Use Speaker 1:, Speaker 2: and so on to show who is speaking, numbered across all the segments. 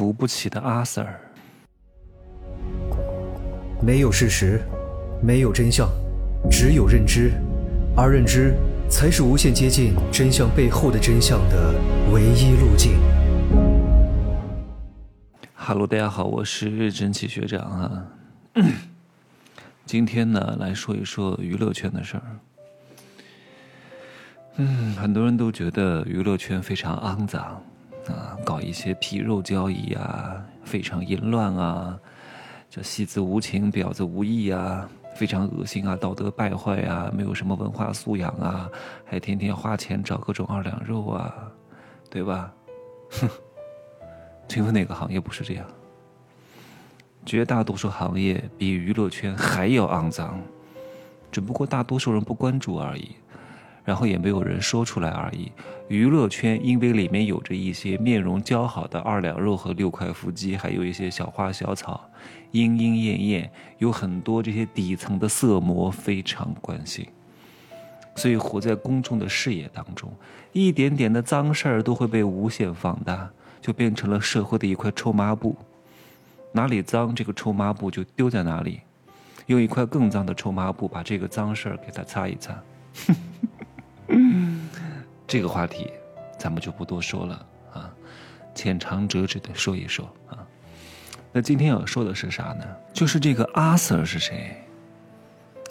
Speaker 1: 扶不起的阿 Sir。
Speaker 2: 没有事实，没有真相，只有认知，而认知才是无限接近真相背后的真相的唯一路径。
Speaker 1: Hello，大家好，我是真奇学长啊。今天呢，来说一说娱乐圈的事儿。嗯，很多人都觉得娱乐圈非常肮脏啊，搞一些皮肉交易啊，非常淫乱啊，这戏子无情，婊子无义啊，非常恶心啊，道德败坏啊，没有什么文化素养啊，还天天花钱找各种二两肉啊，对吧？哼，请问哪个行业不是这样？绝大多数行业比娱乐圈还要肮脏，只不过大多数人不关注而已。然后也没有人说出来而已。娱乐圈因为里面有着一些面容姣好的二两肉和六块腹肌，还有一些小花小草，莺莺燕燕，有很多这些底层的色魔非常关心，所以活在公众的视野当中，一点点的脏事儿都会被无限放大，就变成了社会的一块臭抹布。哪里脏，这个臭抹布就丢在哪里，用一块更脏的臭抹布把这个脏事儿给它擦一擦。嗯这个话题，咱们就不多说了啊，浅尝辄止的说一说啊。那今天要说的是啥呢？就是这个阿 Sir 是谁？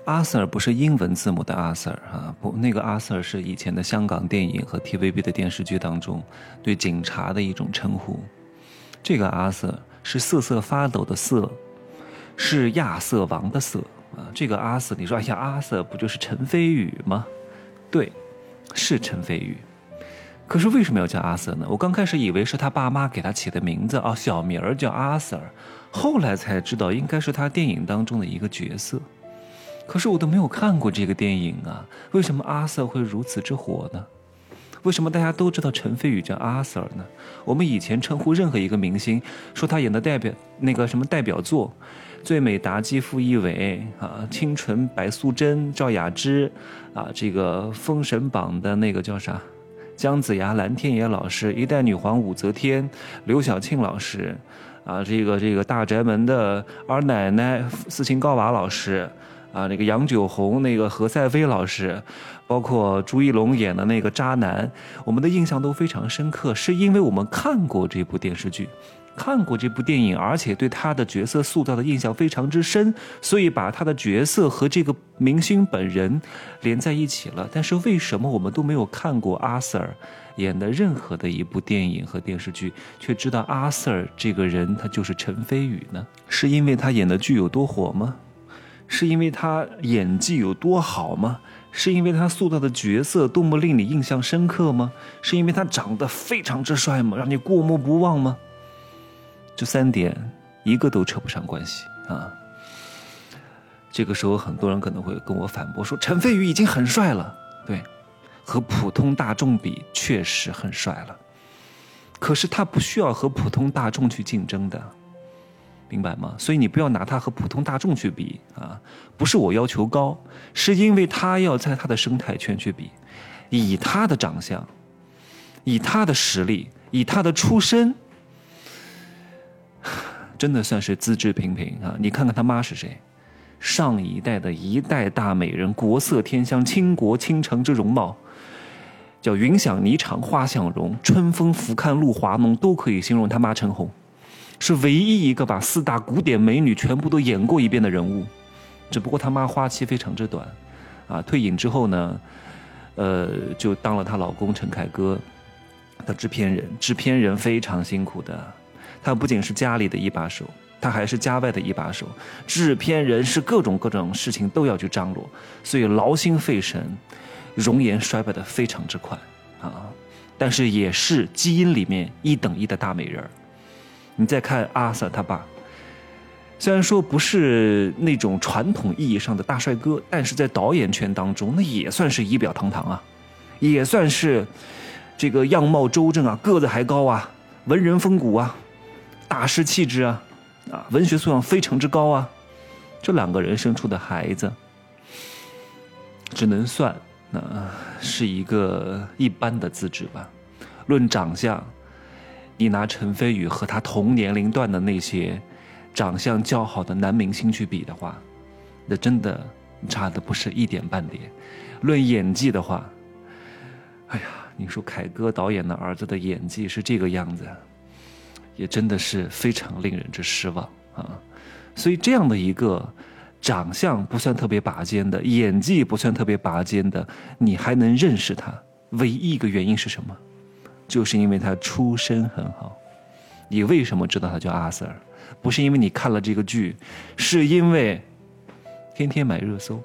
Speaker 1: 阿 Sir 不是英文字母的阿 Sir 啊，不，那个阿 Sir 是以前的香港电影和 TVB 的电视剧当中对警察的一种称呼。这个阿 Sir 是瑟瑟发抖的瑟，是亚瑟王的瑟啊。这个阿 Sir，你说哎呀，阿 Sir 不就是陈飞宇吗？对。是陈飞宇，可是为什么要叫阿 Sir 呢？我刚开始以为是他爸妈给他起的名字啊，小名儿叫阿 Sir，后来才知道应该是他电影当中的一个角色。可是我都没有看过这个电影啊，为什么阿 Sir 会如此之火呢？为什么大家都知道陈飞宇叫阿 Sir 呢？我们以前称呼任何一个明星，说他演的代表那个什么代表作。最美妲己傅艺伟啊，清纯白素贞赵雅芝，啊，这个《封神榜》的那个叫啥？姜子牙蓝天野老师，一代女皇武则天刘晓庆老师，啊，这个这个大宅门的二奶奶斯琴高娃老师，啊，那个杨九红那个何赛飞老师，包括朱一龙演的那个渣男，我们的印象都非常深刻，是因为我们看过这部电视剧。看过这部电影，而且对他的角色塑造的印象非常之深，所以把他的角色和这个明星本人连在一起了。但是为什么我们都没有看过阿 Sir 演的任何的一部电影和电视剧，却知道阿 Sir 这个人他就是陈飞宇呢？是因为他演的剧有多火吗？是因为他演技有多好吗？是因为他塑造的角色多么令你印象深刻吗？是因为他长得非常之帅吗？让你过目不忘吗？这三点一个都扯不上关系啊！这个时候很多人可能会跟我反驳说：“陈飞宇已经很帅了，对，和普通大众比确实很帅了。可是他不需要和普通大众去竞争的，明白吗？所以你不要拿他和普通大众去比啊！不是我要求高，是因为他要在他的生态圈去比，以他的长相，以他的实力，以他的出身。”真的算是资质平平啊！你看看他妈是谁？上一代的一代大美人，国色天香，倾国倾城之容貌，叫云想霓裳花想容，春风拂槛露华浓，都可以形容他妈陈红，是唯一一个把四大古典美女全部都演过一遍的人物。只不过他妈花期非常之短，啊，退隐之后呢，呃，就当了她老公陈凯歌的制片人，制片人非常辛苦的。他不仅是家里的一把手，他还是家外的一把手。制片人是各种各种事情都要去张罗，所以劳心费神，容颜衰败的非常之快啊！但是也是基因里面一等一的大美人你再看阿瑟他爸，虽然说不是那种传统意义上的大帅哥，但是在导演圈当中，那也算是仪表堂堂啊，也算是这个样貌周正啊，个子还高啊，文人风骨啊。大师气质啊，啊，文学素养非常之高啊，这两个人生出的孩子，只能算那是一个一般的资质吧。论长相，你拿陈飞宇和他同年龄段的那些长相较好的男明星去比的话，那真的差的不是一点半点。论演技的话，哎呀，你说凯歌导演的儿子的演技是这个样子，也真的是非常令人之失望啊！所以这样的一个长相不算特别拔尖的，演技不算特别拔尖的，你还能认识他，唯一一个原因是什么？就是因为他出身很好。你为什么知道他叫阿 Sir？不是因为你看了这个剧，是因为天天买热搜。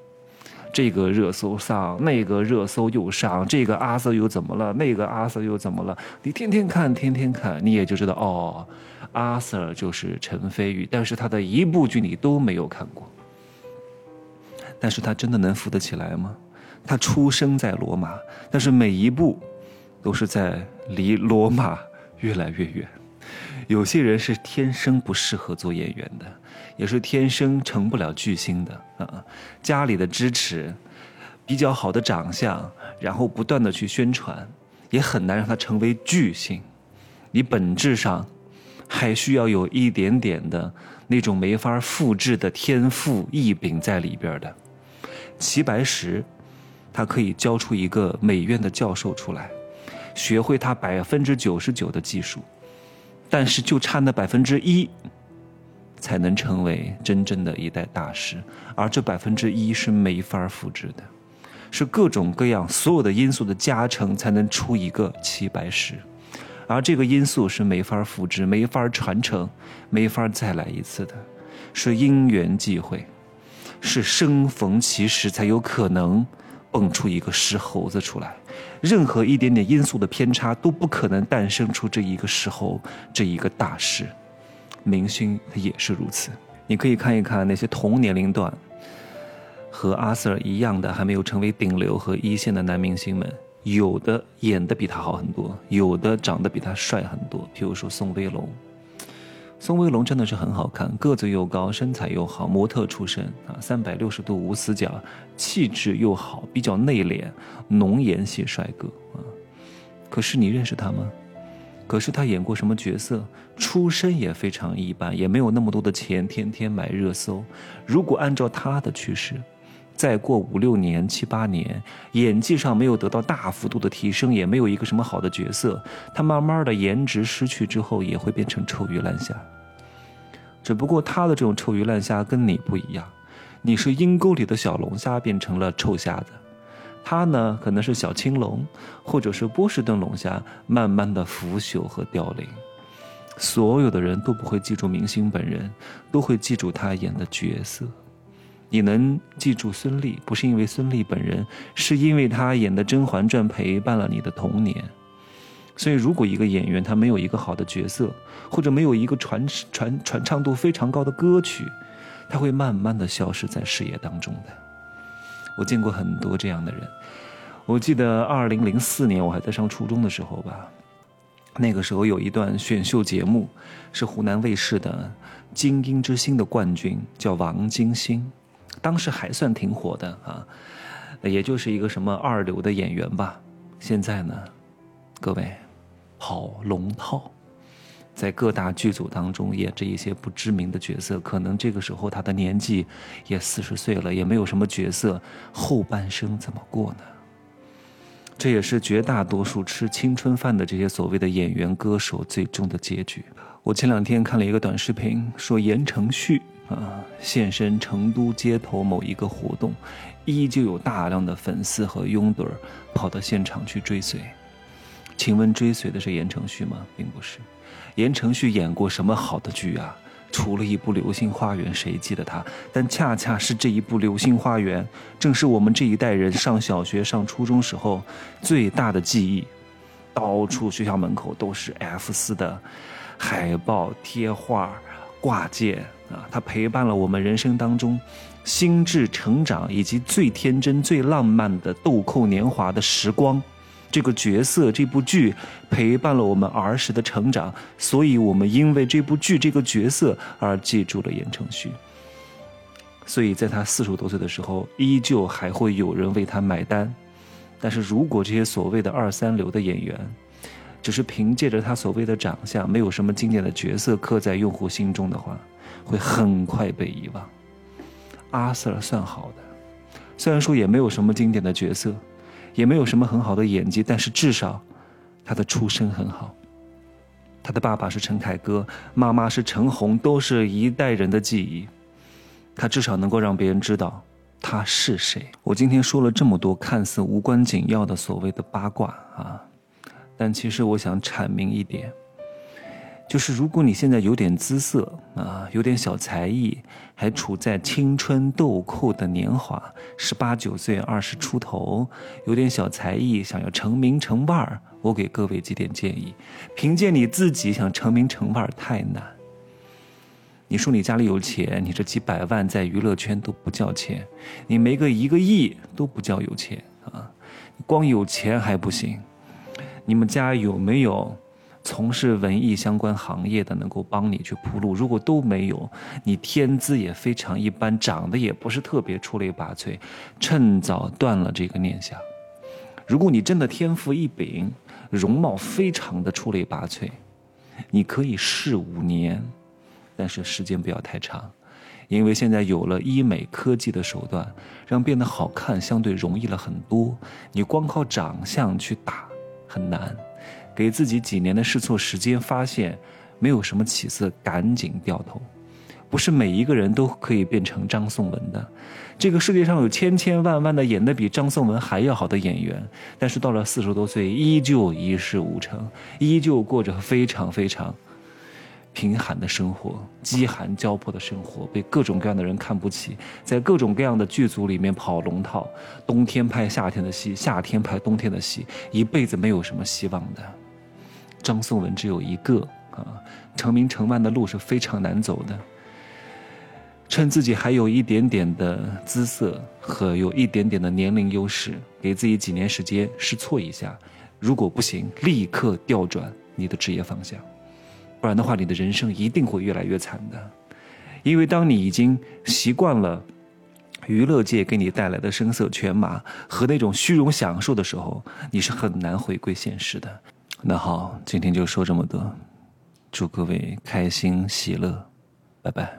Speaker 1: 这个热搜上，那个热搜又上，这个阿 Sir 又怎么了？那个阿 Sir 又怎么了？你天天看，天天看，你也就知道哦，阿 Sir 就是陈飞宇，但是他的一部剧你都没有看过。但是他真的能扶得起来吗？他出生在罗马，但是每一步都是在离罗马越来越远。有些人是天生不适合做演员的。也是天生成不了巨星的啊！家里的支持，比较好的长相，然后不断的去宣传，也很难让他成为巨星。你本质上还需要有一点点的那种没法复制的天赋异禀在里边的。齐白石，他可以教出一个美院的教授出来，学会他百分之九十九的技术，但是就差那百分之一。才能成为真正的一代大师，而这百分之一是没法复制的，是各种各样所有的因素的加成才能出一个齐白石，而这个因素是没法复制、没法传承、没法再来一次的，是因缘际会，是生逢其时才有可能蹦出一个石猴子出来，任何一点点因素的偏差都不可能诞生出这一个时候，这一个大事。明星也是如此，你可以看一看那些同年龄段和阿 Sir 一样的还没有成为顶流和一线的男明星们，有的演的比他好很多，有的长得比他帅很多。比如说宋威龙，宋威龙真的是很好看，个子又高，身材又好，模特出身啊，三百六十度无死角，气质又好，比较内敛，浓颜系帅哥啊。可是你认识他吗？可是他演过什么角色？出身也非常一般，也没有那么多的钱，天天买热搜。如果按照他的趋势，再过五六年、七八年，演技上没有得到大幅度的提升，也没有一个什么好的角色，他慢慢的颜值失去之后，也会变成臭鱼烂虾。只不过他的这种臭鱼烂虾跟你不一样，你是阴沟里的小龙虾变成了臭虾子。他呢，可能是小青龙，或者是波士顿龙虾，慢慢的腐朽和凋零。所有的人都不会记住明星本人，都会记住他演的角色。你能记住孙俪，不是因为孙俪本人，是因为他演的《甄嬛传》陪伴了你的童年。所以，如果一个演员他没有一个好的角色，或者没有一个传传传唱度非常高的歌曲，他会慢慢的消失在视野当中的。我见过很多这样的人，我记得二零零四年我还在上初中的时候吧，那个时候有一段选秀节目，是湖南卫视的《精英之星》的冠军叫王金星，当时还算挺火的啊，也就是一个什么二流的演员吧。现在呢，各位跑龙套。在各大剧组当中演着一些不知名的角色，可能这个时候他的年纪也四十岁了，也没有什么角色，后半生怎么过呢？这也是绝大多数吃青春饭的这些所谓的演员歌手最终的结局。我前两天看了一个短视频，说言承旭啊现身成都街头某一个活动，依旧有大量的粉丝和拥趸跑到现场去追随。请问追随的是言承旭吗？并不是。言承旭演过什么好的剧啊？除了一部《流星花园》，谁记得他？但恰恰是这一部《流星花园》，正是我们这一代人上小学、上初中时候最大的记忆。到处学校门口都是 F 四的海报、贴画、挂件啊！它陪伴了我们人生当中心智成长以及最天真、最浪漫的豆蔻年华的时光。这个角色，这部剧陪伴了我们儿时的成长，所以我们因为这部剧这个角色而记住了言承旭。所以在他四十多岁的时候，依旧还会有人为他买单。但是如果这些所谓的二三流的演员，只是凭借着他所谓的长相，没有什么经典的角色刻在用户心中的话，会很快被遗忘。阿 Sir 算好的，虽然说也没有什么经典的角色，也没有什么很好的演技，但是至少他的出身很好。他的爸爸是陈凯歌，妈妈是陈红，都是一代人的记忆。他至少能够让别人知道他是谁。我今天说了这么多看似无关紧要的所谓的八卦啊，但其实我想阐明一点。就是如果你现在有点姿色啊，有点小才艺，还处在青春豆蔻的年华，十八九岁、二十出头，有点小才艺，想要成名成腕儿，我给各位几点建议：凭借你自己想成名成腕儿太难。你说你家里有钱，你这几百万在娱乐圈都不叫钱，你没个一个亿都不叫有钱啊！光有钱还不行，你们家有没有？从事文艺相关行业的能够帮你去铺路，如果都没有，你天资也非常一般，长得也不是特别出类拔萃，趁早断了这个念想。如果你真的天赋异禀，容貌非常的出类拔萃，你可以试五年，但是时间不要太长，因为现在有了医美科技的手段，让变得好看相对容易了很多。你光靠长相去打很难。给自己几年的试错时间，发现没有什么起色，赶紧掉头。不是每一个人都可以变成张颂文的。这个世界上有千千万万的演得比张颂文还要好的演员，但是到了四十多岁，依旧一事无成，依旧过着非常非常贫寒的生活，饥寒交迫的生活，被各种各样的人看不起，在各种各样的剧组里面跑龙套，冬天拍夏天的戏，夏天拍冬天的戏，一辈子没有什么希望的。张颂文只有一个啊，成名成万的路是非常难走的。趁自己还有一点点的姿色和有一点点的年龄优势，给自己几年时间试错一下。如果不行，立刻调转你的职业方向，不然的话，你的人生一定会越来越惨的。因为当你已经习惯了娱乐界给你带来的声色犬马和那种虚荣享受的时候，你是很难回归现实的。那好，今天就说这么多，祝各位开心喜乐，拜拜。